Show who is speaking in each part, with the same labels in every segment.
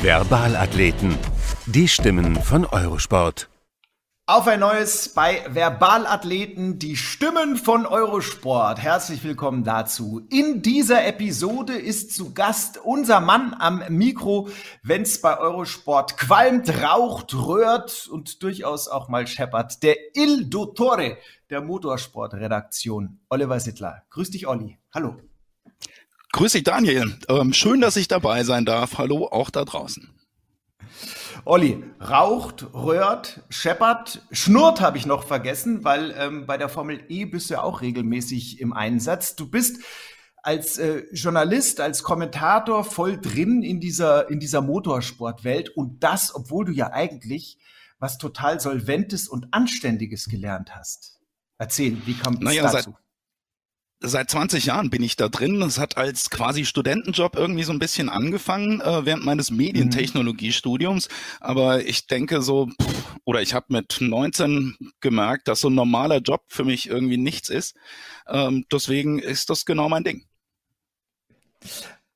Speaker 1: Verbalathleten. Die Stimmen von Eurosport.
Speaker 2: Auf ein neues bei Verbalathleten, die Stimmen von Eurosport. Herzlich willkommen dazu. In dieser Episode ist zu Gast unser Mann am Mikro, wenn's bei Eurosport qualmt, raucht, röhrt und durchaus auch mal scheppert. Der Il Dottore der Motorsportredaktion, Oliver Sittler. Grüß dich, Olli. Hallo.
Speaker 3: Grüß dich, Daniel. Ähm, schön, dass ich dabei sein darf. Hallo, auch da draußen.
Speaker 2: Olli, raucht, röhrt, scheppert, schnurrt habe ich noch vergessen, weil ähm, bei der Formel E bist du ja auch regelmäßig im Einsatz. Du bist als äh, Journalist, als Kommentator voll drin in dieser, in dieser Motorsportwelt und das, obwohl du ja eigentlich was total Solventes und Anständiges gelernt hast. Erzähl, wie kam es
Speaker 3: Naja,
Speaker 2: dazu?
Speaker 3: Seit 20 Jahren bin ich da drin. Das hat als quasi Studentenjob irgendwie so ein bisschen angefangen äh, während meines Medientechnologiestudiums. Aber ich denke so, pff, oder ich habe mit 19 gemerkt, dass so ein normaler Job für mich irgendwie nichts ist. Ähm, deswegen ist das genau mein Ding.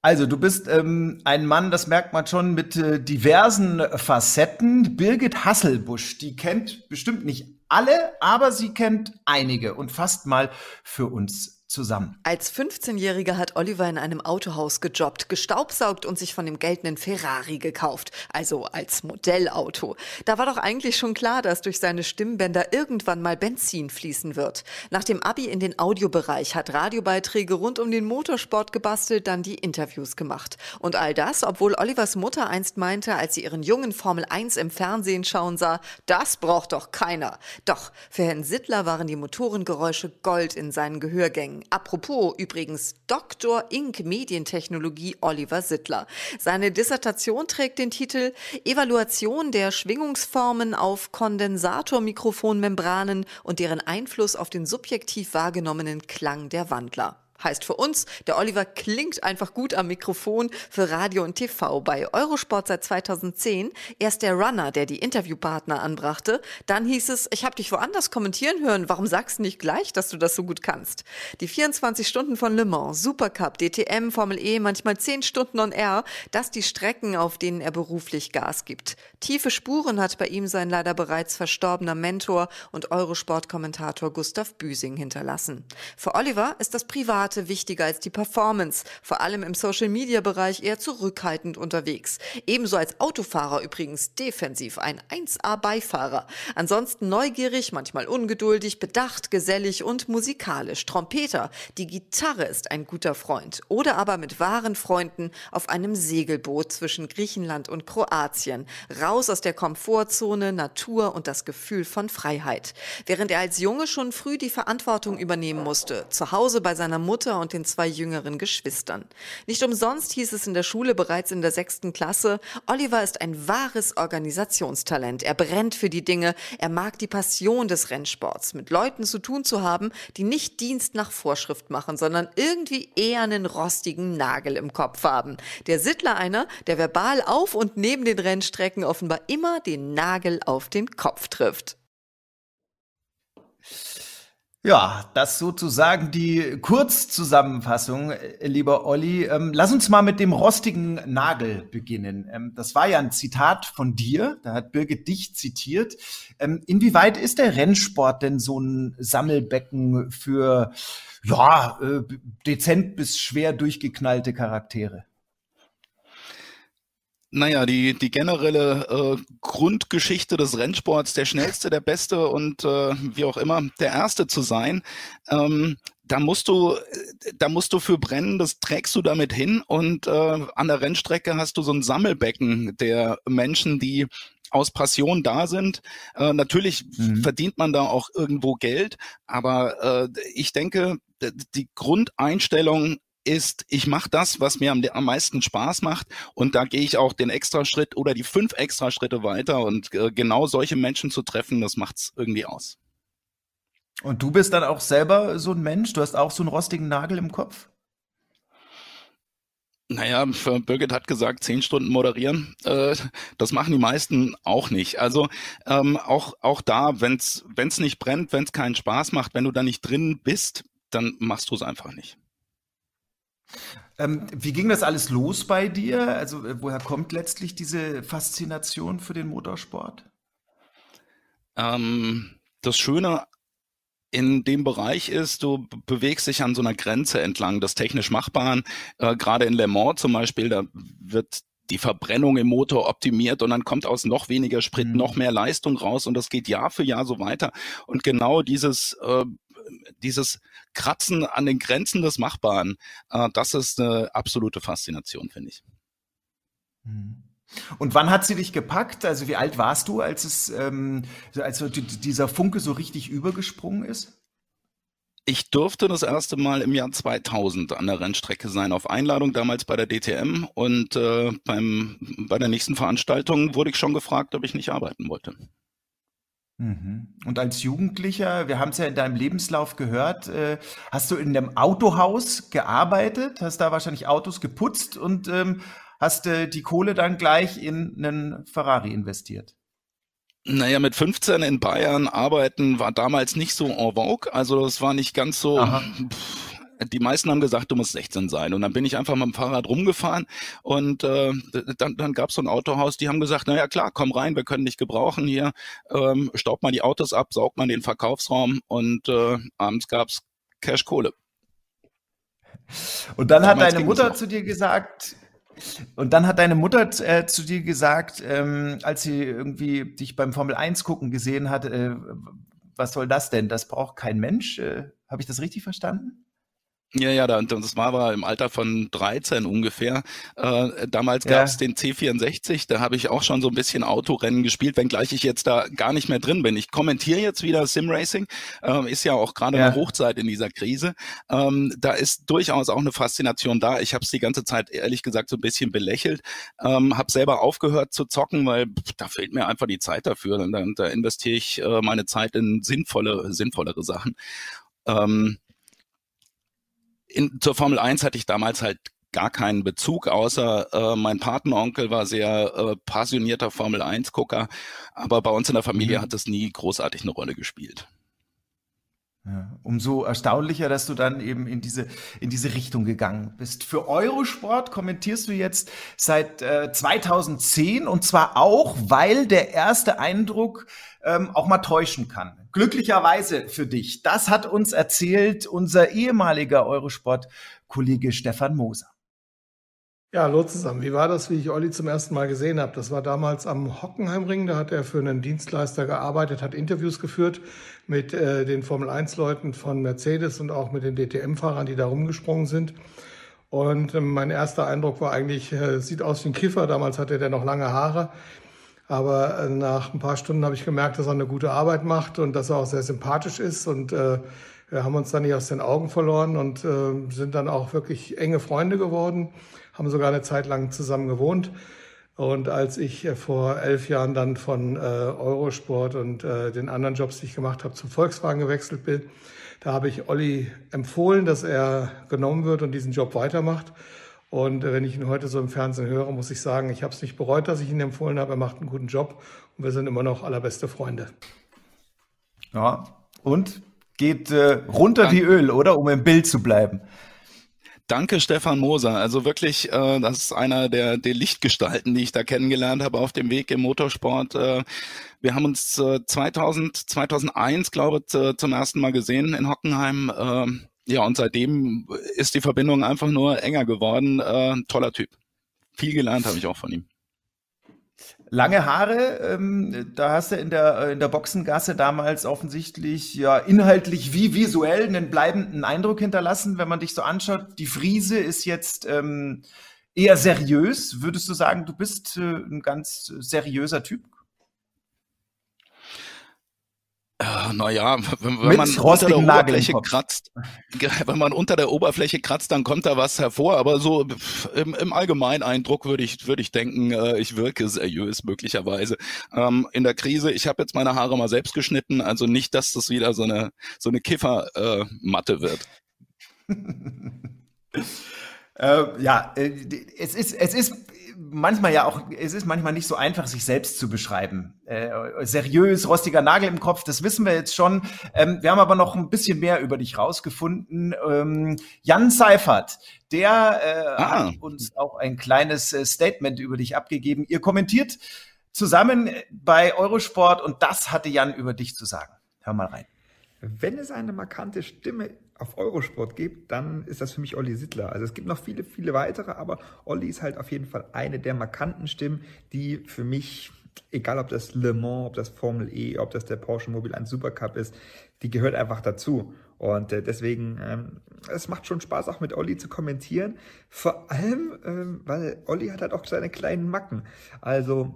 Speaker 2: Also, du bist ähm, ein Mann, das merkt man schon, mit äh, diversen Facetten. Birgit Hasselbusch, die kennt bestimmt nicht alle, aber sie kennt einige und fasst mal für uns zusammen.
Speaker 4: Als 15-Jähriger hat Oliver in einem Autohaus gejobbt, gestaubsaugt und sich von dem geltenden Ferrari gekauft, also als Modellauto. Da war doch eigentlich schon klar, dass durch seine Stimmbänder irgendwann mal Benzin fließen wird. Nach dem Abi in den Audiobereich hat Radiobeiträge rund um den Motorsport gebastelt, dann die Interviews gemacht. Und all das, obwohl Olivers Mutter einst meinte, als sie ihren jungen Formel 1 im Fernsehen schauen sah, das braucht doch keiner. Doch, für Herrn Sittler waren die Motorengeräusche Gold in seinen Gehörgängen. Apropos übrigens Dr. Inc. Medientechnologie Oliver Sittler. Seine Dissertation trägt den Titel Evaluation der Schwingungsformen auf Kondensatormikrofonmembranen und deren Einfluss auf den subjektiv wahrgenommenen Klang der Wandler. Heißt für uns, der Oliver klingt einfach gut am Mikrofon für Radio und TV. Bei Eurosport seit 2010 erst der Runner, der die Interviewpartner anbrachte. Dann hieß es, ich habe dich woanders kommentieren hören. Warum sagst du nicht gleich, dass du das so gut kannst? Die 24 Stunden von Le Mans, Supercup, DTM, Formel E, manchmal 10 Stunden on Air, das die Strecken, auf denen er beruflich Gas gibt. Tiefe Spuren hat bei ihm sein leider bereits verstorbener Mentor und Eurosport-Kommentator Gustav Büsing hinterlassen. Für Oliver ist das Private wichtiger als die Performance, vor allem im Social-Media-Bereich eher zurückhaltend unterwegs. Ebenso als Autofahrer übrigens defensiv ein 1A-Beifahrer. Ansonsten neugierig, manchmal ungeduldig, bedacht, gesellig und musikalisch. Trompeter, die Gitarre ist ein guter Freund. Oder aber mit wahren Freunden auf einem Segelboot zwischen Griechenland und Kroatien. Raus aus der Komfortzone, Natur und das Gefühl von Freiheit. Während er als Junge schon früh die Verantwortung übernehmen musste, zu Hause bei seiner Mutter und den zwei jüngeren Geschwistern. Nicht umsonst hieß es in der Schule bereits in der sechsten Klasse, Oliver ist ein wahres Organisationstalent. Er brennt für die Dinge, er mag die Passion des Rennsports, mit Leuten zu tun zu haben, die nicht Dienst nach Vorschrift machen, sondern irgendwie eher einen rostigen Nagel im Kopf haben. Der Sittler einer, der verbal auf und neben den Rennstrecken offenbar immer den Nagel auf den Kopf trifft.
Speaker 2: Ja, das sozusagen die Kurzzusammenfassung, äh, lieber Olli. Ähm, lass uns mal mit dem rostigen Nagel beginnen. Ähm, das war ja ein Zitat von dir, da hat Birgit dich zitiert. Ähm, inwieweit ist der Rennsport denn so ein Sammelbecken für ja, äh, dezent bis schwer durchgeknallte Charaktere?
Speaker 3: Naja, die, die generelle äh, Grundgeschichte des Rennsports, der schnellste, der beste und äh, wie auch immer, der erste zu sein, ähm, da musst du, da musst du für brennen, das trägst du damit hin und äh, an der Rennstrecke hast du so ein Sammelbecken der Menschen, die aus Passion da sind. Äh, natürlich mhm. verdient man da auch irgendwo Geld, aber äh, ich denke, die Grundeinstellung ist, ich mache das, was mir am, am, meisten Spaß macht und da gehe ich auch den Extraschritt oder die fünf Extraschritte weiter und äh, genau solche Menschen zu treffen, das macht's irgendwie aus.
Speaker 2: Und du bist dann auch selber so ein Mensch, du hast auch so einen rostigen Nagel im Kopf?
Speaker 3: Naja, Birgit hat gesagt, zehn Stunden moderieren. Äh, das machen die meisten auch nicht. Also ähm, auch, auch da, wenn es nicht brennt, wenn es keinen Spaß macht, wenn du da nicht drin bist, dann machst du es einfach nicht.
Speaker 2: Ähm, wie ging das alles los bei dir? Also äh, woher kommt letztlich diese Faszination für den Motorsport?
Speaker 3: Ähm, das Schöne in dem Bereich ist, du bewegst dich an so einer Grenze entlang des technisch Machbaren. Äh, Gerade in Le Mans zum Beispiel, da wird die Verbrennung im Motor optimiert und dann kommt aus noch weniger Sprit mhm. noch mehr Leistung raus und das geht Jahr für Jahr so weiter. Und genau dieses, äh, dieses Kratzen an den Grenzen des Machbaren, äh, das ist eine absolute Faszination, finde ich.
Speaker 2: Mhm. Und wann hat sie dich gepackt? Also wie alt warst du, als es, ähm, als dieser Funke so richtig übergesprungen ist?
Speaker 3: Ich durfte das erste Mal im Jahr 2000 an der Rennstrecke sein, auf Einladung damals bei der DTM. Und äh, beim, bei der nächsten Veranstaltung wurde ich schon gefragt, ob ich nicht arbeiten wollte.
Speaker 2: Mhm. Und als Jugendlicher, wir haben es ja in deinem Lebenslauf gehört, äh, hast du in einem Autohaus gearbeitet, hast da wahrscheinlich Autos geputzt und ähm, hast du die Kohle dann gleich in einen Ferrari investiert?
Speaker 3: Naja, mit 15 in Bayern arbeiten war damals nicht so en vogue. Also das war nicht ganz so. Pff, die meisten haben gesagt, du musst 16 sein. Und dann bin ich einfach mit dem Fahrrad rumgefahren und äh, dann, dann gab es so ein Autohaus, die haben gesagt, naja klar, komm rein, wir können dich gebrauchen hier, ähm, staubt mal die Autos ab, saugt mal den Verkaufsraum und äh, abends gab's Cash Kohle.
Speaker 2: Und dann Damals hat deine Mutter zu dir gesagt, und dann hat deine Mutter äh, zu dir gesagt, ähm, als sie irgendwie dich beim Formel 1 gucken gesehen hat, äh, was soll das denn? Das braucht kein Mensch. Äh, Habe ich das richtig verstanden?
Speaker 3: Ja, ja, das war aber im Alter von 13 ungefähr. Äh, damals gab es den C64, da habe ich auch schon so ein bisschen Autorennen gespielt, wenngleich ich jetzt da gar nicht mehr drin bin. Ich kommentiere jetzt wieder Simracing, äh, ist ja auch gerade ja. eine Hochzeit in dieser Krise. Ähm, da ist durchaus auch eine Faszination da. Ich habe es die ganze Zeit ehrlich gesagt so ein bisschen belächelt, ähm, habe selber aufgehört zu zocken, weil pff, da fehlt mir einfach die Zeit dafür. Da, da investiere ich äh, meine Zeit in sinnvolle, sinnvollere Sachen. Ähm, in, zur Formel 1 hatte ich damals halt gar keinen Bezug, außer äh, mein Patenonkel war sehr äh, passionierter Formel 1-Gucker, aber bei uns in der Familie mhm. hat das nie großartig eine Rolle gespielt.
Speaker 2: Ja, umso erstaunlicher, dass du dann eben in diese, in diese Richtung gegangen bist. Für Eurosport kommentierst du jetzt seit äh, 2010 und zwar auch, weil der erste Eindruck ähm, auch mal täuschen kann. Glücklicherweise für dich. Das hat uns erzählt unser ehemaliger Eurosport-Kollege Stefan Moser.
Speaker 5: Ja, hallo zusammen. Wie war das, wie ich Olli zum ersten Mal gesehen habe? Das war damals am Hockenheimring. Da hat er für einen Dienstleister gearbeitet, hat Interviews geführt mit äh, den Formel-1-Leuten von Mercedes und auch mit den DTM-Fahrern, die da rumgesprungen sind. Und äh, mein erster Eindruck war eigentlich, äh, sieht aus wie ein Kiffer. Damals hatte der noch lange Haare. Aber äh, nach ein paar Stunden habe ich gemerkt, dass er eine gute Arbeit macht und dass er auch sehr sympathisch ist. Und äh, wir haben uns dann nicht aus den Augen verloren und äh, sind dann auch wirklich enge Freunde geworden haben sogar eine Zeit lang zusammen gewohnt. Und als ich äh, vor elf Jahren dann von äh, Eurosport und äh, den anderen Jobs, die ich gemacht habe, zum Volkswagen gewechselt bin, da habe ich Olli empfohlen, dass er genommen wird und diesen Job weitermacht. Und wenn ich ihn heute so im Fernsehen höre, muss ich sagen, ich habe es nicht bereut, dass ich ihn empfohlen habe. Er macht einen guten Job und wir sind immer noch allerbeste Freunde.
Speaker 2: Ja, und geht äh, runter wie Öl, oder? Um im Bild zu bleiben.
Speaker 3: Danke, Stefan Moser. Also wirklich, äh, das ist einer der, der Lichtgestalten, die ich da kennengelernt habe auf dem Weg im Motorsport. Äh, wir haben uns äh, 2000, 2001, glaube ich, äh, zum ersten Mal gesehen in Hockenheim. Äh, ja, und seitdem ist die Verbindung einfach nur enger geworden. Äh, toller Typ. Viel gelernt habe ich auch von ihm.
Speaker 2: Lange Haare, ähm, da hast du in der, äh, in der Boxengasse damals offensichtlich ja inhaltlich wie visuell einen bleibenden Eindruck hinterlassen, wenn man dich so anschaut. Die Friese ist jetzt ähm, eher seriös. Würdest du sagen, du bist äh, ein ganz seriöser Typ?
Speaker 3: äh, naja, wenn, wenn man unter der Oberfläche kratzt, wenn man unter der Oberfläche kratzt, dann kommt da was hervor. Aber so im, im allgemeinen Eindruck würde ich, würde ich denken, äh, ich wirke seriös möglicherweise. Ähm, in der Krise, ich habe jetzt meine Haare mal selbst geschnitten, also nicht, dass das wieder so eine so eine Kiffermatte äh, wird.
Speaker 2: äh, ja, äh, es ist es ist manchmal ja auch, es ist manchmal nicht so einfach, sich selbst zu beschreiben. Äh, seriös, rostiger Nagel im Kopf, das wissen wir jetzt schon. Ähm, wir haben aber noch ein bisschen mehr über dich rausgefunden. Ähm, Jan Seifert, der äh, ah. hat uns auch ein kleines äh, Statement über dich abgegeben. Ihr kommentiert zusammen bei Eurosport und das hatte Jan über dich zu sagen. Hör mal rein.
Speaker 6: Wenn es eine markante Stimme auf Eurosport gibt, dann ist das für mich Olli Sittler. Also es gibt noch viele, viele weitere, aber Olli ist halt auf jeden Fall eine der markanten Stimmen, die für mich, egal ob das Le Mans, ob das Formel E, ob das der Porsche Mobil 1 Supercup ist, die gehört einfach dazu. Und äh, deswegen, ähm, es macht schon Spaß, auch mit Olli zu kommentieren. Vor allem, ähm, weil Olli hat halt auch seine kleinen Macken. Also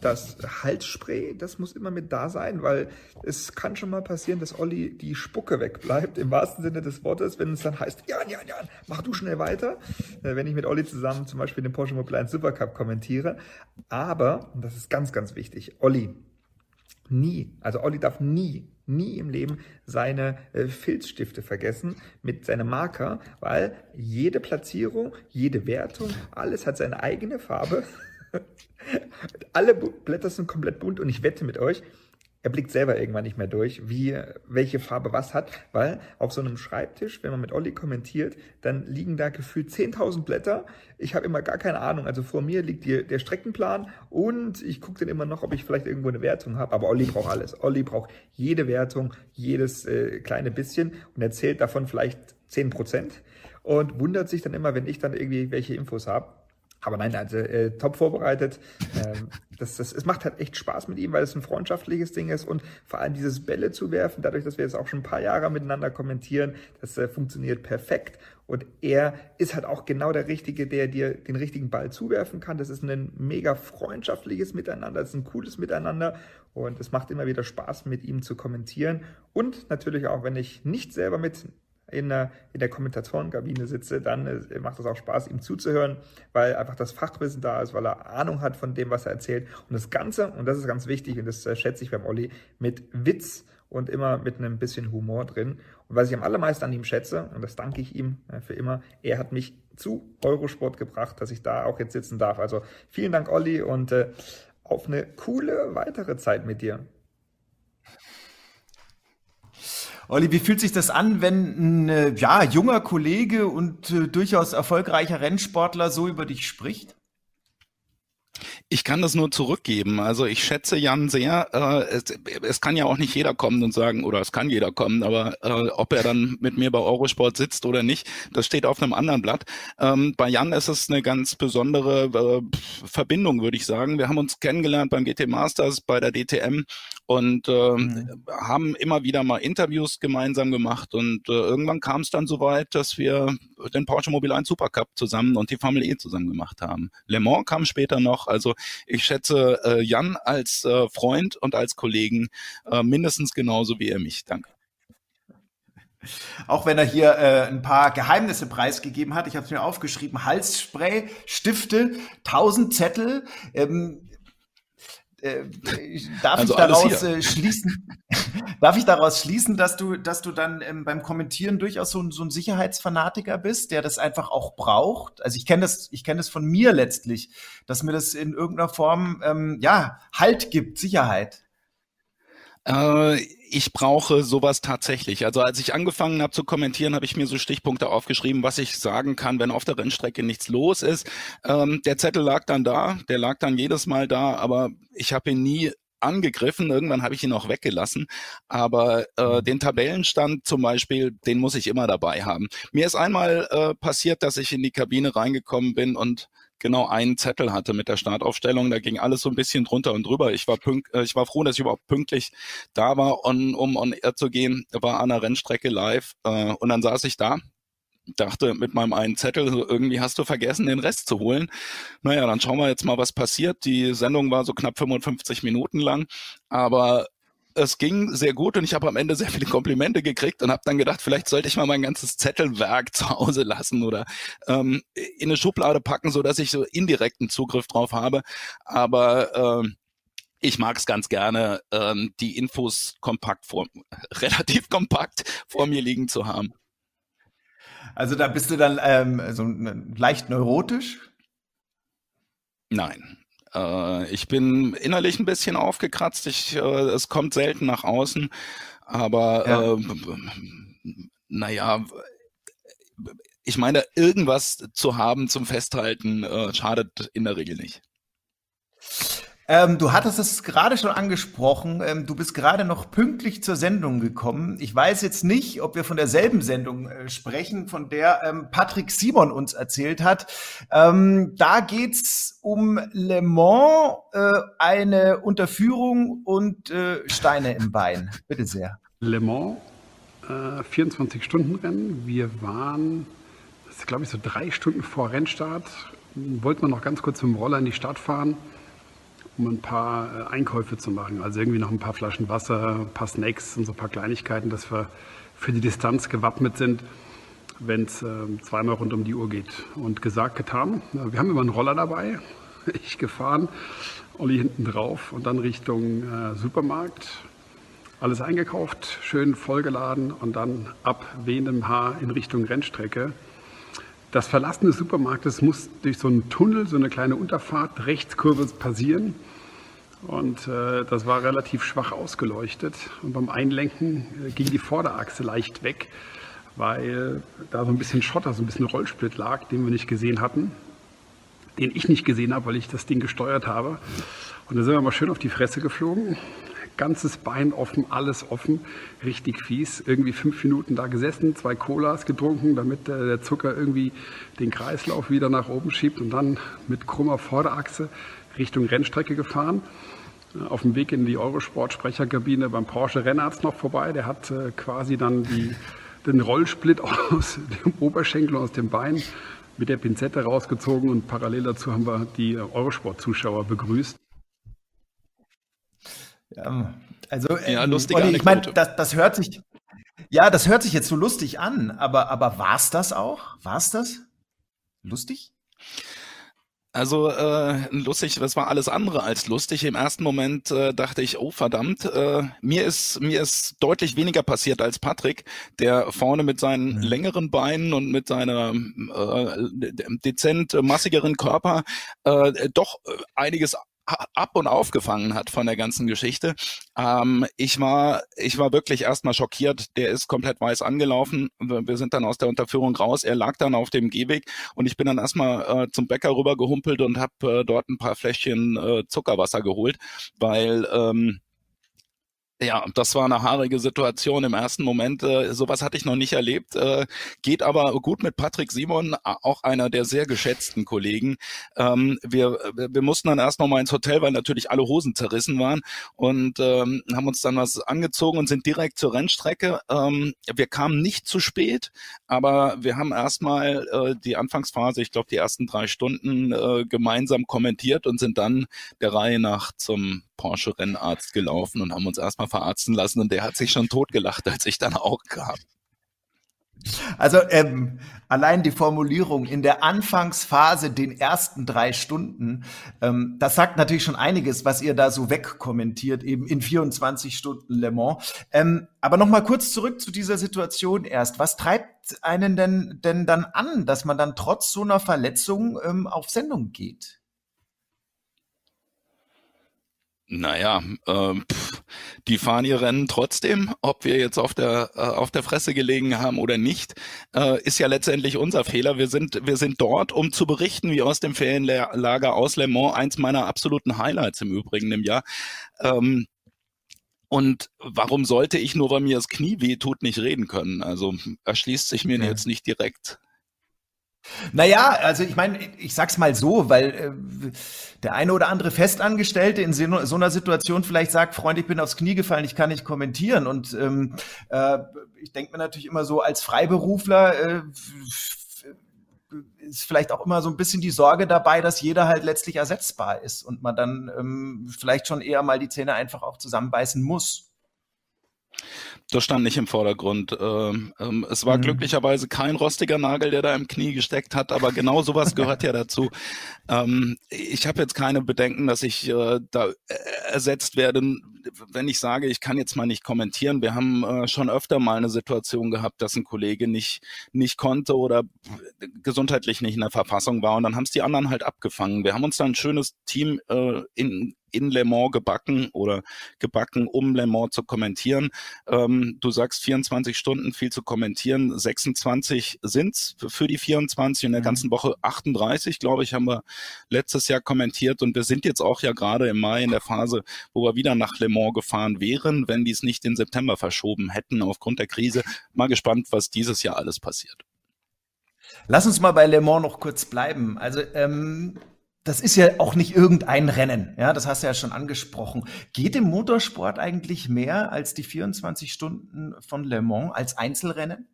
Speaker 6: das Halsspray, das muss immer mit da sein, weil es kann schon mal passieren, dass Olli die Spucke wegbleibt, im wahrsten Sinne des Wortes, wenn es dann heißt, Jan, Jan, Jan, mach du schnell weiter, äh, wenn ich mit Olli zusammen zum Beispiel den Porsche Mobile 1 Supercup kommentiere. Aber, und das ist ganz, ganz wichtig, Olli, nie, also Olli darf nie, nie im Leben seine äh, Filzstifte vergessen mit seinem Marker, weil jede Platzierung, jede Wertung, alles hat seine eigene Farbe. Alle Blätter sind komplett bunt und ich wette mit euch, er blickt selber irgendwann nicht mehr durch, wie, welche Farbe was hat, weil auf so einem Schreibtisch, wenn man mit Olli kommentiert, dann liegen da gefühlt 10.000 Blätter. Ich habe immer gar keine Ahnung. Also vor mir liegt hier der Streckenplan und ich gucke dann immer noch, ob ich vielleicht irgendwo eine Wertung habe. Aber Olli braucht alles. Olli braucht jede Wertung, jedes äh, kleine bisschen und erzählt davon vielleicht 10 Prozent und wundert sich dann immer, wenn ich dann irgendwie welche Infos habe. Aber nein, also äh, top vorbereitet. Ähm, das, das, es macht halt echt Spaß mit ihm, weil es ein freundschaftliches Ding ist und vor allem dieses Bälle zu werfen, dadurch, dass wir jetzt auch schon ein paar Jahre miteinander kommentieren, das äh, funktioniert perfekt. Und er ist halt auch genau der Richtige, der dir den richtigen Ball zuwerfen kann. Das ist ein mega freundschaftliches Miteinander, das ist ein cooles Miteinander und es macht immer wieder Spaß, mit ihm zu kommentieren. Und natürlich auch, wenn ich nicht selber mit in der, in der Kommentatorengabine sitze, dann äh, macht es auch Spaß, ihm zuzuhören, weil einfach das Fachwissen da ist, weil er Ahnung hat von dem, was er erzählt. Und das Ganze, und das ist ganz wichtig, und das äh, schätze ich beim Olli, mit Witz und immer mit einem bisschen Humor drin. Und was ich am allermeisten an ihm schätze, und das danke ich ihm äh, für immer, er hat mich zu Eurosport gebracht, dass ich da auch jetzt sitzen darf. Also vielen Dank, Olli, und äh, auf eine coole weitere Zeit mit dir.
Speaker 2: Olli, wie fühlt sich das an, wenn ein äh, ja, junger Kollege und äh, durchaus erfolgreicher Rennsportler so über dich spricht?
Speaker 3: Ich kann das nur zurückgeben. Also ich schätze Jan sehr. Äh, es, es, kann ja auch nicht jeder kommen und sagen, oder es kann jeder kommen, aber äh, ob er dann mit mir bei Eurosport sitzt oder nicht, das steht auf einem anderen Blatt. Ähm, bei Jan ist es eine ganz besondere äh, Verbindung, würde ich sagen. Wir haben uns kennengelernt beim GT Masters, bei der DTM und mhm. haben immer wieder mal Interviews gemeinsam gemacht und irgendwann kam es dann so weit, dass wir den Porsche Mobile 1 Supercup zusammen und die Formel E zusammen gemacht haben. Le Mans kam später noch, also ich schätze äh, Jan als äh, Freund und als Kollegen äh, mindestens genauso wie er mich. Danke.
Speaker 2: Auch wenn er hier äh, ein paar Geheimnisse preisgegeben hat. Ich habe es mir aufgeschrieben. Halsspray, Stifte, tausend Zettel. Ähm, äh, darf also ich daraus äh, schließen? darf ich daraus schließen, dass du, dass du dann ähm, beim Kommentieren durchaus so, so, ein Sicherheitsfanatiker bist, der das einfach auch braucht? Also ich kenne das, ich kenne das von mir letztlich, dass mir das in irgendeiner Form ähm, ja Halt gibt, Sicherheit.
Speaker 3: Äh, ich brauche sowas tatsächlich. Also als ich angefangen habe zu kommentieren, habe ich mir so Stichpunkte aufgeschrieben, was ich sagen kann, wenn auf der Rennstrecke nichts los ist. Ähm, der Zettel lag dann da, der lag dann jedes Mal da, aber ich habe ihn nie angegriffen. Irgendwann habe ich ihn auch weggelassen. Aber äh, mhm. den Tabellenstand zum Beispiel, den muss ich immer dabei haben. Mir ist einmal äh, passiert, dass ich in die Kabine reingekommen bin und genau einen Zettel hatte mit der Startaufstellung. Da ging alles so ein bisschen drunter und drüber. Ich war, pünkt, äh, ich war froh, dass ich überhaupt pünktlich da war, on, um on air zu gehen. War an der Rennstrecke live äh, und dann saß ich da dachte mit meinem einen Zettel, so irgendwie hast du vergessen, den Rest zu holen. Naja, dann schauen wir jetzt mal, was passiert. Die Sendung war so knapp 55 Minuten lang, aber es ging sehr gut und ich habe am Ende sehr viele Komplimente gekriegt und habe dann gedacht, vielleicht sollte ich mal mein ganzes Zettelwerk zu Hause lassen oder ähm, in eine Schublade packen, so dass ich so indirekten Zugriff drauf habe. Aber ähm, ich mag es ganz gerne, ähm, die Infos kompakt vor, relativ kompakt vor mir liegen zu haben.
Speaker 2: Also da bist du dann ähm, so leicht neurotisch?
Speaker 3: Nein. Äh, ich bin innerlich ein bisschen aufgekratzt. Ich, äh, es kommt selten nach außen, aber ja. äh, naja, ich meine, irgendwas zu haben zum Festhalten äh, schadet in der Regel nicht.
Speaker 2: Ähm, du hattest es gerade schon angesprochen. Ähm, du bist gerade noch pünktlich zur Sendung gekommen. Ich weiß jetzt nicht, ob wir von derselben Sendung äh, sprechen, von der ähm, Patrick Simon uns erzählt hat. Ähm, da geht's um Le Mans, äh, eine Unterführung und äh, Steine im Bein. Bitte sehr.
Speaker 7: Le Mans, 24-Stunden-Rennen. Äh, wir waren, das ist glaube ich so drei Stunden vor Rennstart. Wollten wir noch ganz kurz mit dem Roller in die Stadt fahren um ein paar äh, Einkäufe zu machen. Also irgendwie noch ein paar Flaschen Wasser, ein paar Snacks und so ein paar Kleinigkeiten, dass wir für die Distanz gewappnet sind, wenn es äh, zweimal rund um die Uhr geht. Und gesagt, getan. Wir haben immer einen Roller dabei. Ich gefahren, Olli hinten drauf und dann Richtung äh, Supermarkt. Alles eingekauft, schön vollgeladen und dann ab wehendem Haar in Richtung Rennstrecke. Das Verlassen des Supermarktes muss durch so einen Tunnel, so eine kleine Unterfahrt, Rechtskurve passieren. Und äh, das war relativ schwach ausgeleuchtet. Und beim Einlenken äh, ging die Vorderachse leicht weg, weil da so ein bisschen Schotter, so ein bisschen Rollsplit lag, den wir nicht gesehen hatten. Den ich nicht gesehen habe, weil ich das Ding gesteuert habe. Und da sind wir mal schön auf die Fresse geflogen ganzes Bein offen, alles offen, richtig fies. Irgendwie fünf Minuten da gesessen, zwei Colas getrunken, damit äh, der Zucker irgendwie den Kreislauf wieder nach oben schiebt und dann mit krummer Vorderachse Richtung Rennstrecke gefahren. Äh, auf dem Weg in die Eurosport-Sprecherkabine beim Porsche Rennarzt noch vorbei. Der hat äh, quasi dann die, den Rollsplit aus dem Oberschenkel und aus dem Bein mit der Pinzette rausgezogen und parallel dazu haben wir die Eurosport-Zuschauer begrüßt.
Speaker 2: Ja, also, ja, ähm, lustige Olli, ich meine, das, das hört sich, ja, das hört sich jetzt so lustig an, aber, aber war es das auch? War es das? Lustig?
Speaker 3: Also äh, lustig, das war alles andere als lustig. Im ersten Moment äh, dachte ich, oh verdammt, äh, mir ist mir ist deutlich weniger passiert als Patrick, der vorne mit seinen mhm. längeren Beinen und mit seiner äh, dezent massigeren Körper äh, doch äh, einiges ab und aufgefangen hat von der ganzen Geschichte. Ähm, ich war, ich war wirklich erstmal schockiert. Der ist komplett weiß angelaufen. Wir sind dann aus der Unterführung raus. Er lag dann auf dem Gehweg und ich bin dann erstmal äh, zum Bäcker rüber gehumpelt und habe äh, dort ein paar Fläschchen äh, Zuckerwasser geholt, weil ähm, ja, das war eine haarige Situation im ersten Moment. Äh, sowas hatte ich noch nicht erlebt. Äh, geht aber gut mit Patrick Simon, auch einer der sehr geschätzten Kollegen. Ähm, wir, wir mussten dann erst noch mal ins Hotel, weil natürlich alle Hosen zerrissen waren und ähm, haben uns dann was angezogen und sind direkt zur Rennstrecke. Ähm, wir kamen nicht zu spät, aber wir haben erstmal äh, die Anfangsphase, ich glaube die ersten drei Stunden äh, gemeinsam kommentiert und sind dann der Reihe nach zum Porsche-Rennarzt gelaufen und haben uns erstmal verarzten lassen und der hat sich schon totgelacht, als ich dann auch kam.
Speaker 2: Also ähm, allein die Formulierung in der Anfangsphase, den ersten drei Stunden, ähm, das sagt natürlich schon einiges, was ihr da so wegkommentiert, eben in 24 Stunden Le Mans. Ähm, aber nochmal kurz zurück zu dieser Situation erst. Was treibt einen denn, denn dann an, dass man dann trotz so einer Verletzung ähm, auf Sendung geht?
Speaker 3: Naja, äh, pff, die fahren ihr Rennen trotzdem, ob wir jetzt auf der äh, auf der Fresse gelegen haben oder nicht, äh, ist ja letztendlich unser Fehler. Wir sind wir sind dort, um zu berichten, wie aus dem Ferienlager aus Le Mans, eins meiner absoluten Highlights im Übrigen im Jahr. Ähm, und warum sollte ich nur, weil mir das Knie weh tut, nicht reden können? Also erschließt sich mir ja. jetzt nicht direkt.
Speaker 2: Naja, also ich meine, ich sag's mal so, weil äh, der eine oder andere Festangestellte in so, so einer Situation vielleicht sagt, Freund, ich bin aufs Knie gefallen, ich kann nicht kommentieren. Und ähm, äh, ich denke mir natürlich immer so, als Freiberufler äh, ist vielleicht auch immer so ein bisschen die Sorge dabei, dass jeder halt letztlich ersetzbar ist und man dann ähm, vielleicht schon eher mal die Zähne einfach auch zusammenbeißen muss.
Speaker 3: Das stand nicht im Vordergrund. Ähm, ähm, es war mhm. glücklicherweise kein rostiger Nagel, der da im Knie gesteckt hat, aber genau sowas gehört ja dazu. Ähm, ich habe jetzt keine Bedenken, dass ich äh, da äh, ersetzt werde, wenn ich sage, ich kann jetzt mal nicht kommentieren. Wir haben äh, schon öfter mal eine Situation gehabt, dass ein Kollege nicht, nicht konnte oder gesundheitlich nicht in der Verfassung war und dann haben es die anderen halt abgefangen. Wir haben uns da ein schönes Team äh, in, in Le Mans gebacken oder gebacken, um Le Mans zu kommentieren. Ähm, du sagst 24 Stunden viel zu kommentieren, 26 sind's für die 24 in der mhm. ganzen Woche 38, glaube ich, haben wir letztes Jahr kommentiert und wir sind jetzt auch ja gerade im Mai in der Phase, wo wir wieder nach Le Mans gefahren wären, wenn die es nicht in September verschoben hätten aufgrund der Krise. Mal gespannt, was dieses Jahr alles passiert.
Speaker 2: Lass uns mal bei Le Mans noch kurz bleiben. Also ähm, das ist ja auch nicht irgendein Rennen, ja, das hast du ja schon angesprochen. Geht im Motorsport eigentlich mehr als die 24 Stunden von Le Mans als Einzelrennen?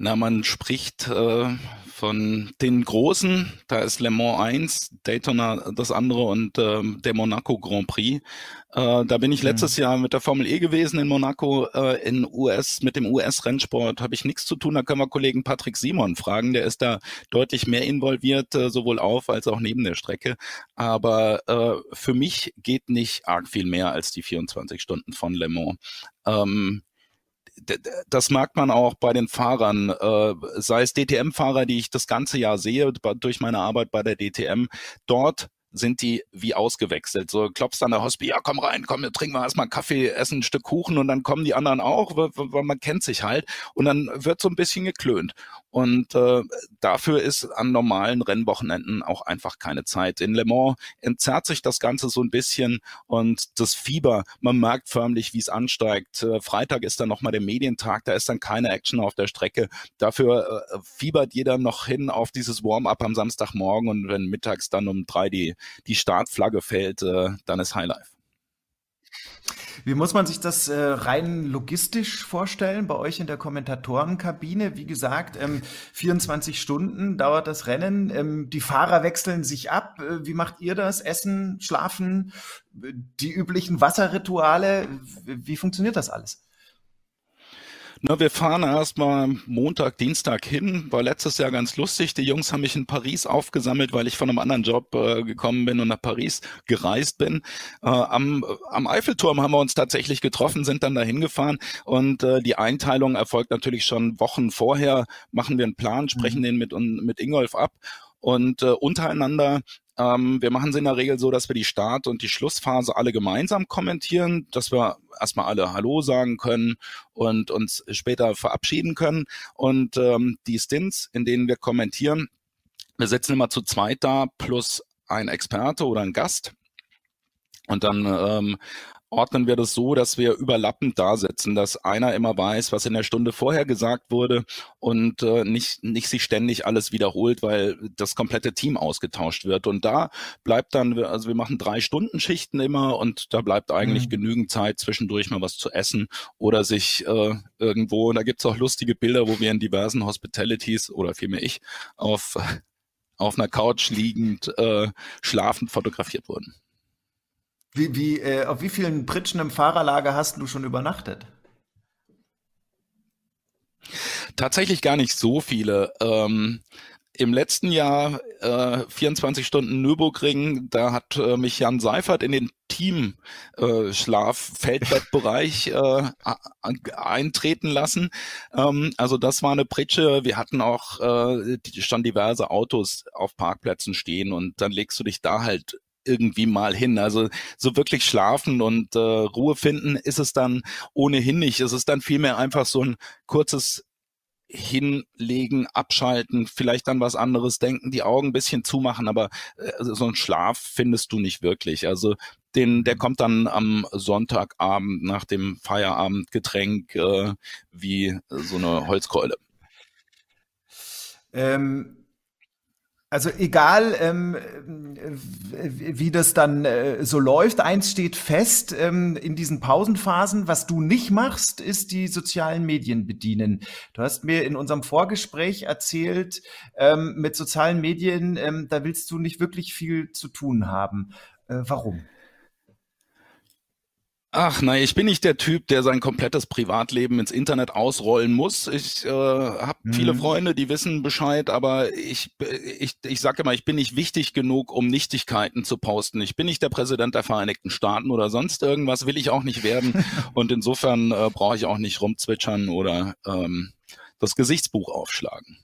Speaker 3: Na, man spricht äh, von den Großen, da ist Le Mans 1, Daytona das andere und äh, der Monaco Grand Prix. Äh, da bin ich mhm. letztes mhm. Jahr mit der Formel E gewesen in Monaco. Äh, in US, mit dem US-Rennsport habe ich nichts zu tun. Da können wir Kollegen Patrick Simon fragen. Der ist da deutlich mehr involviert, äh, sowohl auf als auch neben der Strecke. Aber äh, für mich geht nicht arg viel mehr als die 24 Stunden von Le Mans. Ähm, das merkt man auch bei den Fahrern, äh, sei es DTM-Fahrer, die ich das ganze Jahr sehe, durch meine Arbeit bei der DTM. Dort sind die wie ausgewechselt. So klopfst an der Hospi, ja komm rein, komm, wir trinken wir erstmal Kaffee, essen ein Stück Kuchen und dann kommen die anderen auch, weil, weil man kennt sich halt und dann wird so ein bisschen geklönt. Und äh, dafür ist an normalen Rennwochenenden auch einfach keine Zeit. In Le Mans entzerrt sich das Ganze so ein bisschen und das Fieber, man merkt förmlich, wie es ansteigt. Äh, Freitag ist dann nochmal der Medientag, da ist dann keine Action auf der Strecke. Dafür äh, fiebert jeder noch hin auf dieses Warm-up am Samstagmorgen und wenn mittags dann um drei die, die Startflagge fällt, äh, dann ist Highlife.
Speaker 2: Wie muss man sich das äh, rein logistisch vorstellen bei euch in der Kommentatorenkabine? Wie gesagt, ähm, 24 Stunden dauert das Rennen. Ähm, die Fahrer wechseln sich ab. Äh, wie macht ihr das? Essen, schlafen, die üblichen Wasserrituale? Wie funktioniert das alles?
Speaker 3: Na, wir fahren erstmal Montag, Dienstag hin. War letztes Jahr ganz lustig. Die Jungs haben mich in Paris aufgesammelt, weil ich von einem anderen Job äh, gekommen bin und nach Paris gereist bin. Äh, am, am Eiffelturm haben wir uns tatsächlich getroffen, sind dann dahin gefahren und äh, die Einteilung erfolgt natürlich schon Wochen vorher. Machen wir einen Plan, sprechen mhm. den mit, mit Ingolf ab und äh, untereinander ähm, wir machen es in der Regel so, dass wir die Start- und die Schlussphase alle gemeinsam kommentieren, dass wir erstmal alle Hallo sagen können und uns später verabschieden können. Und ähm, die Stints, in denen wir kommentieren, wir sitzen immer zu zweit da, plus ein Experte oder ein Gast. Und dann ähm, ordnen wir das so, dass wir überlappend da sitzen, dass einer immer weiß, was in der Stunde vorher gesagt wurde und äh, nicht, nicht sich ständig alles wiederholt, weil das komplette Team ausgetauscht wird. Und da bleibt dann, also wir machen drei Stunden Schichten immer und da bleibt eigentlich mhm. genügend Zeit, zwischendurch mal was zu essen oder sich äh, irgendwo, und da gibt's auch lustige Bilder, wo wir in diversen Hospitalities oder vielmehr ich auf, auf einer Couch liegend, äh, schlafend fotografiert wurden.
Speaker 2: Wie, wie, äh, auf wie vielen Pritschen im Fahrerlager hast du schon übernachtet?
Speaker 3: Tatsächlich gar nicht so viele. Ähm, Im letzten Jahr äh, 24 Stunden Nürburgring, da hat äh, mich Jan Seifert in den Teamschlaf-Feldbettbereich äh, eintreten lassen. Ähm, also das war eine Pritsche. Wir hatten auch äh, schon diverse Autos auf Parkplätzen stehen und dann legst du dich da halt irgendwie mal hin. Also so wirklich schlafen und äh, Ruhe finden ist es dann ohnehin nicht. Es ist dann vielmehr einfach so ein kurzes hinlegen, abschalten, vielleicht dann was anderes denken, die Augen ein bisschen zumachen, aber äh, so ein Schlaf findest du nicht wirklich. Also den, der kommt dann am Sonntagabend nach dem Feierabendgetränk äh, wie so eine Holzkeule.
Speaker 2: Ähm, also egal, ähm, wie das dann äh, so läuft, eins steht fest ähm, in diesen Pausenphasen, was du nicht machst, ist die sozialen Medien bedienen. Du hast mir in unserem Vorgespräch erzählt, ähm, mit sozialen Medien, ähm, da willst du nicht wirklich viel zu tun haben. Äh, warum?
Speaker 3: Ach nein, ich bin nicht der Typ, der sein komplettes Privatleben ins Internet ausrollen muss. Ich äh, habe mhm. viele Freunde, die wissen Bescheid, aber ich, ich, ich sage immer, ich bin nicht wichtig genug, um Nichtigkeiten zu posten. Ich bin nicht der Präsident der Vereinigten Staaten oder sonst irgendwas, will ich auch nicht werden. Und insofern äh, brauche ich auch nicht rumzwitschern oder ähm, das Gesichtsbuch aufschlagen.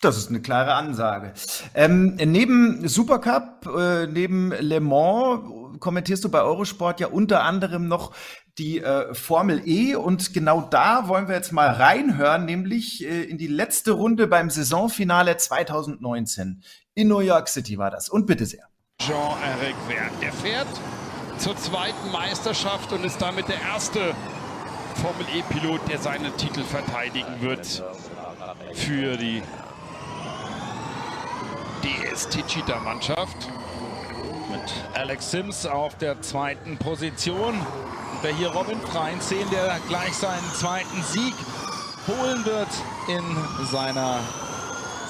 Speaker 2: Das ist eine klare Ansage. Ähm, neben Supercup, äh, neben Le Mans kommentierst du bei Eurosport ja unter anderem noch die äh, Formel E und genau da wollen wir jetzt mal reinhören, nämlich äh, in die letzte Runde beim Saisonfinale 2019. In New York City war das. Und bitte sehr.
Speaker 8: Jean-Eric Vert, der fährt zur zweiten Meisterschaft und ist damit der erste Formel E-Pilot, der seinen Titel verteidigen wird für die DS Cheetah Mannschaft mit Alex Sims auf der zweiten Position. Und wir hier Robin Freins sehen, der gleich seinen zweiten Sieg holen wird in seiner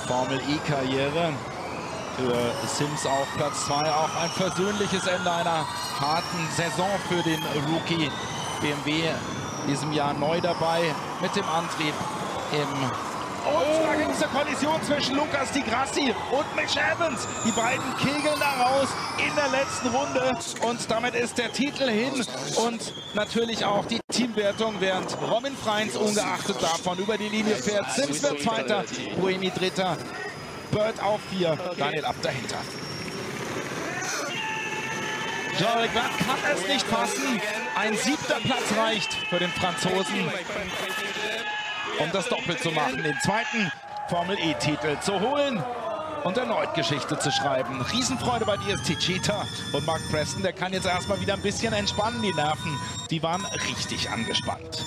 Speaker 8: Formel E-Karriere. Für Sims auf Platz 2 auch ein persönliches Ende einer harten Saison für den Rookie BMW. Diesem Jahr neu dabei mit dem Antrieb im und da gibt es eine Kollision zwischen Lukas Di Grassi und Mitch Evans. Die beiden kegeln da raus in der letzten Runde. Und damit ist der Titel hin. Und natürlich auch die Teamwertung, während Robin Freins ungeachtet davon über die Linie fährt. Sims wird Zweiter, Buemi Dritter, Bird auf vier, Daniel Ab dahinter. Jean-Luc kann es nicht fassen. Ein siebter Platz reicht für den Franzosen um das Doppel zu machen, den zweiten Formel-E-Titel zu holen und erneut Geschichte zu schreiben. Riesenfreude bei ist Tichita und Mark Preston, der kann jetzt erstmal wieder ein bisschen entspannen, die Nerven, die waren richtig angespannt.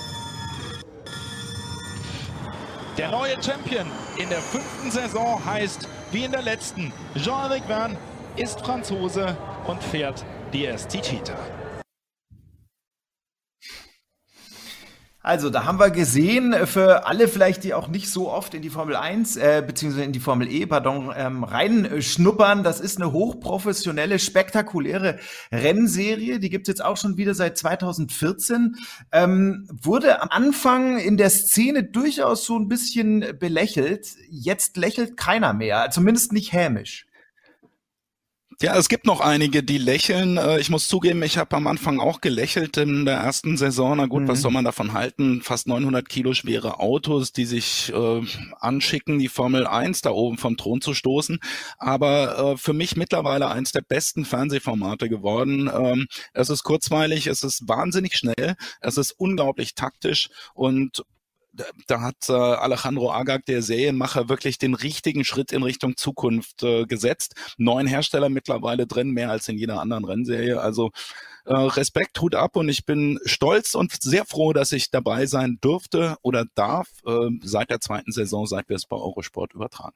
Speaker 8: Der neue Champion in der fünften Saison heißt, wie in der letzten, Jean-Luc Verne ist Franzose und fährt die ST Cheetah.
Speaker 2: Also, da haben wir gesehen, äh, für alle vielleicht, die auch nicht so oft in die Formel 1, äh, beziehungsweise in die Formel E, pardon, ähm, reinschnuppern. Das ist eine hochprofessionelle, spektakuläre Rennserie. Die gibt's jetzt auch schon wieder seit 2014. Ähm, wurde am Anfang in der Szene durchaus so ein bisschen belächelt. Jetzt lächelt keiner mehr, zumindest nicht hämisch.
Speaker 3: Ja, es gibt noch einige, die lächeln. Äh, ich muss zugeben, ich habe am Anfang auch gelächelt in der ersten Saison. Na gut, mhm. was soll man davon halten? Fast 900 Kilo schwere Autos, die sich äh, anschicken, die Formel 1 da oben vom Thron zu stoßen. Aber äh, für mich mittlerweile eins der besten Fernsehformate geworden. Ähm, es ist kurzweilig, es ist wahnsinnig schnell, es ist unglaublich taktisch und da hat äh, Alejandro Agag, der Serienmacher, wirklich den richtigen Schritt in Richtung Zukunft äh, gesetzt. Neun Hersteller mittlerweile drin, mehr als in jeder anderen Rennserie. Also äh, Respekt, Hut ab und ich bin stolz und sehr froh, dass ich dabei sein durfte oder darf äh, seit der zweiten Saison, seit wir es bei Eurosport übertragen.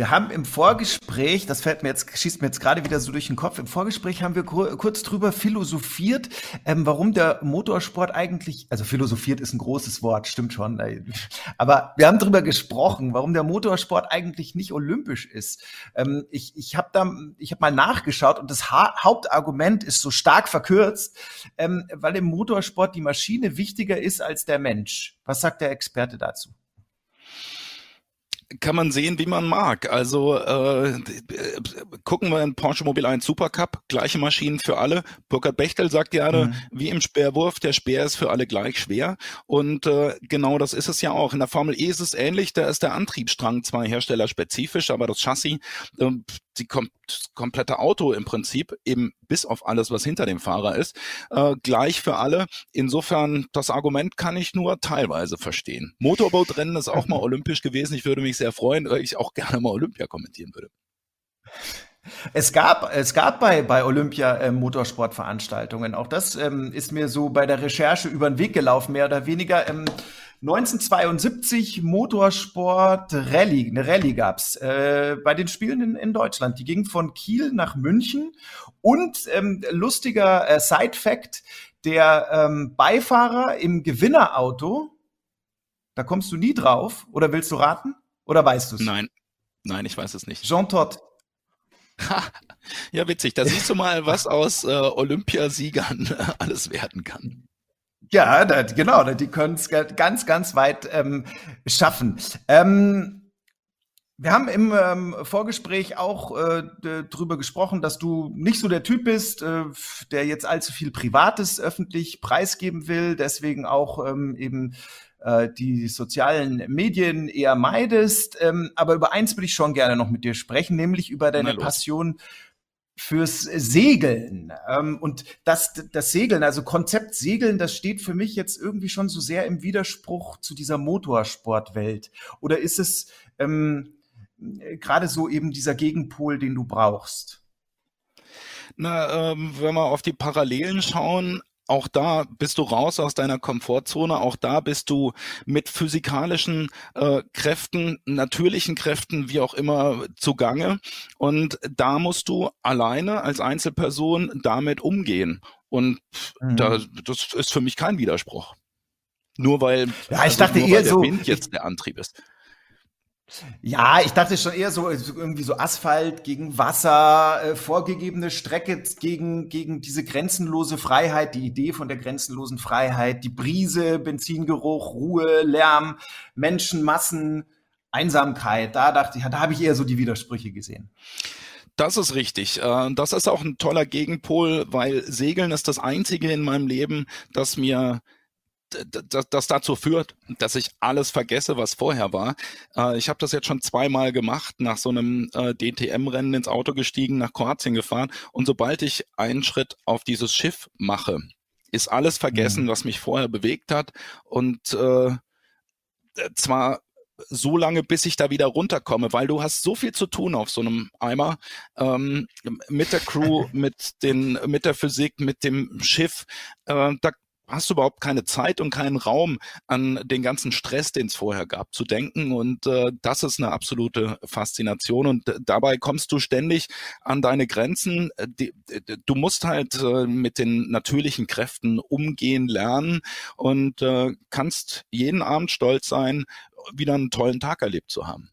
Speaker 2: Wir haben im Vorgespräch, das fällt mir jetzt, schießt mir jetzt gerade wieder so durch den Kopf, im Vorgespräch haben wir kurz drüber philosophiert, ähm, warum der Motorsport eigentlich, also philosophiert ist ein großes Wort, stimmt schon, aber wir haben drüber gesprochen, warum der Motorsport eigentlich nicht olympisch ist. Ähm, ich ich habe da, ich habe mal nachgeschaut und das ha Hauptargument ist so stark verkürzt, ähm, weil im Motorsport die Maschine wichtiger ist als der Mensch. Was sagt der Experte dazu?
Speaker 3: Kann man sehen, wie man mag. Also äh, gucken wir in Porsche Mobil 1 Supercup, gleiche Maschinen für alle. Burkhard Bechtel sagt gerne, mhm. wie im Speerwurf, der Speer ist für alle gleich schwer. Und äh, genau das ist es ja auch. In der Formel E ist es ähnlich, da ist der Antriebsstrang zwar herstellerspezifisch, aber das Chassis, äh, die kom komplette Auto im Prinzip, eben bis auf alles, was hinter dem Fahrer ist, äh, gleich für alle. Insofern, das Argument kann ich nur teilweise verstehen. Motorbootrennen ist auch mal olympisch gewesen. Ich würde mich sehr freuen, weil ich auch gerne mal Olympia kommentieren würde.
Speaker 2: Es gab, es gab bei, bei Olympia äh, Motorsportveranstaltungen. Auch das ähm, ist mir so bei der Recherche über den Weg gelaufen, mehr oder weniger. Ähm, 1972 Motorsport Rallye, eine Rallye gab's äh, bei den Spielen in, in Deutschland. Die ging von Kiel nach München und ähm, lustiger äh, Side Fact: Der ähm, Beifahrer im Gewinnerauto, da kommst du nie drauf. Oder willst du raten? Oder weißt du es?
Speaker 3: Nein, nein, ich weiß es nicht.
Speaker 2: Jean Todt.
Speaker 3: ja, witzig. Da siehst du mal, was aus äh, Olympiasiegern äh, alles werden kann.
Speaker 2: Ja, da, genau, die können es ganz, ganz weit ähm, schaffen. Ähm, wir haben im ähm, Vorgespräch auch äh, darüber gesprochen, dass du nicht so der Typ bist, äh, der jetzt allzu viel Privates öffentlich preisgeben will, deswegen auch ähm, eben äh, die sozialen Medien eher meidest. Ähm, aber über eins würde ich schon gerne noch mit dir sprechen, nämlich über deine Passion fürs Segeln. Ähm, und das, das Segeln, also Konzept Segeln, das steht für mich jetzt irgendwie schon so sehr im Widerspruch zu dieser Motorsportwelt. Oder ist es ähm, gerade so eben dieser Gegenpol, den du brauchst?
Speaker 3: Na, ähm, wenn wir auf die Parallelen schauen, auch da bist du raus aus deiner Komfortzone, auch da bist du mit physikalischen äh, Kräften, natürlichen Kräften, wie auch immer, zugange. Und da musst du alleine als Einzelperson damit umgehen. Und mhm. da, das ist für mich kein Widerspruch. Nur weil,
Speaker 2: ja, ich also dachte eher
Speaker 3: der
Speaker 2: so,
Speaker 3: Wind jetzt der Antrieb ist.
Speaker 2: Ja, ich dachte schon eher so irgendwie so Asphalt gegen Wasser, äh, vorgegebene Strecke gegen, gegen diese grenzenlose Freiheit, die Idee von der grenzenlosen Freiheit, die Brise, Benzingeruch, Ruhe, Lärm, Menschenmassen, Einsamkeit. Da dachte ich, da habe ich eher so die Widersprüche gesehen.
Speaker 3: Das ist richtig. Äh, das ist auch ein toller Gegenpol, weil Segeln ist das einzige in meinem Leben, das mir das, das dazu führt, dass ich alles vergesse, was vorher war. Äh, ich habe das jetzt schon zweimal gemacht, nach so einem äh, DTM-Rennen ins Auto gestiegen, nach Kroatien gefahren und sobald ich einen Schritt auf dieses Schiff mache, ist alles vergessen, mhm. was mich vorher bewegt hat und äh, zwar so lange, bis ich da wieder runterkomme, weil du hast so viel zu tun auf so einem Eimer ähm, mit der Crew, mit den, mit der Physik, mit dem Schiff. Äh, da hast du überhaupt keine Zeit und keinen Raum an den ganzen Stress, den es vorher gab, zu denken. Und äh, das ist eine absolute Faszination. Und äh, dabei kommst du ständig an deine Grenzen. Äh, die, du musst halt äh, mit den natürlichen Kräften umgehen lernen und äh, kannst jeden Abend stolz sein, wieder einen tollen Tag erlebt zu haben.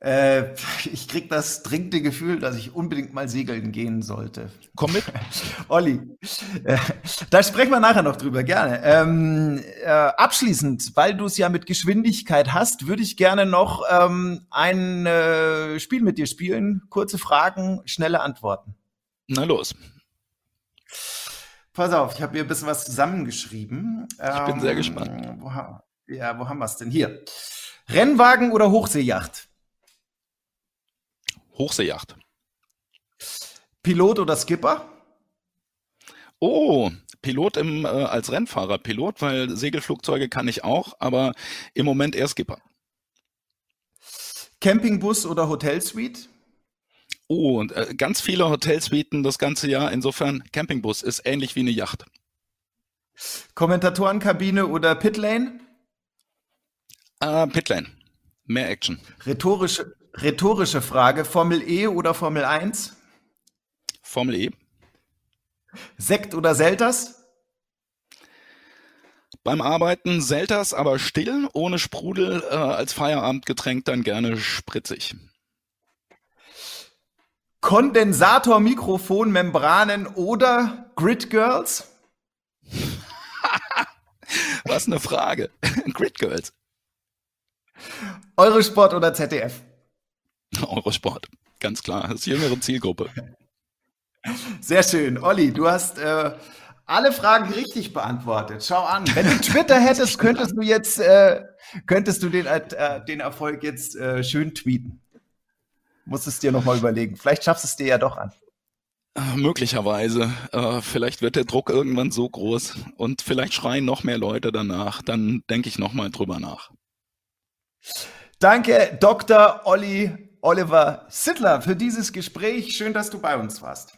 Speaker 2: Äh, ich krieg das dringende Gefühl, dass ich unbedingt mal segeln gehen sollte.
Speaker 3: Komm mit.
Speaker 2: Olli, äh, da sprechen wir nachher noch drüber, gerne. Ähm, äh, abschließend, weil du es ja mit Geschwindigkeit hast, würde ich gerne noch ähm, ein äh, Spiel mit dir spielen. Kurze Fragen, schnelle Antworten.
Speaker 3: Na los.
Speaker 2: Pass auf, ich habe hier ein bisschen was zusammengeschrieben.
Speaker 3: Ich bin sehr ähm, gespannt.
Speaker 2: Wo, ja, wo haben wir es denn? Hier. Rennwagen oder Hochseejacht?
Speaker 3: Hochseejacht.
Speaker 2: Pilot oder Skipper?
Speaker 3: Oh, Pilot im, äh, als Rennfahrer. Pilot, weil Segelflugzeuge kann ich auch, aber im Moment eher Skipper.
Speaker 2: Campingbus oder Hotelsuite?
Speaker 3: Oh, und äh, ganz viele Hotelsuiten das ganze Jahr. Insofern Campingbus ist ähnlich wie eine Yacht.
Speaker 2: Kommentatorenkabine oder Pitlane?
Speaker 3: Äh, Pitlane. Mehr Action.
Speaker 2: Rhetorische, Rhetorische Frage, Formel E oder Formel 1?
Speaker 3: Formel E.
Speaker 2: Sekt oder Selters?
Speaker 3: Beim Arbeiten Selters, aber still, ohne Sprudel, äh, als Feierabendgetränk dann gerne spritzig.
Speaker 2: Kondensator, Membranen oder Grid Girls?
Speaker 3: Was eine Frage. Grid Girls.
Speaker 2: Eurosport oder ZDF?
Speaker 3: Eurosport, ganz klar. Das jüngere Zielgruppe.
Speaker 2: Sehr schön. Olli, du hast äh, alle Fragen richtig beantwortet. Schau an. Wenn du Twitter hättest, könntest du jetzt, äh, könntest du den, äh, den Erfolg jetzt äh, schön tweeten. Musst es dir nochmal überlegen. Vielleicht schaffst du es dir ja doch an.
Speaker 3: Äh, möglicherweise. Äh, vielleicht wird der Druck irgendwann so groß und vielleicht schreien noch mehr Leute danach. Dann denke ich nochmal drüber nach.
Speaker 2: Danke, Dr. Olli Oliver Sittler, für dieses Gespräch. Schön, dass du bei uns warst.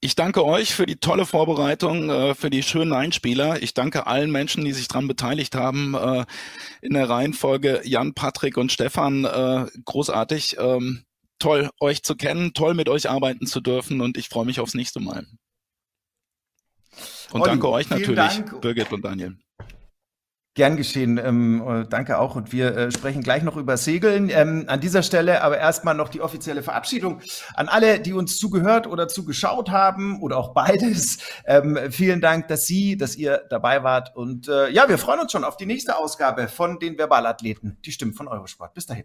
Speaker 3: Ich danke euch für die tolle Vorbereitung, äh, für die schönen Einspieler. Ich danke allen Menschen, die sich daran beteiligt haben. Äh, in der Reihenfolge Jan, Patrick und Stefan. Äh, großartig. Ähm, toll, euch zu kennen, toll mit euch arbeiten zu dürfen und ich freue mich aufs nächste Mal. Und Olli, danke euch natürlich, Dank. Birgit und Daniel.
Speaker 2: Gern geschehen. Ähm, äh, danke auch. Und wir äh, sprechen gleich noch über Segeln. Ähm, an dieser Stelle aber erstmal noch die offizielle Verabschiedung an alle, die uns zugehört oder zugeschaut haben oder auch beides. Ähm, vielen Dank, dass Sie, dass ihr dabei wart. Und äh, ja, wir freuen uns schon auf die nächste Ausgabe von den Verbalathleten. Die Stimmen von Eurosport. Bis dahin.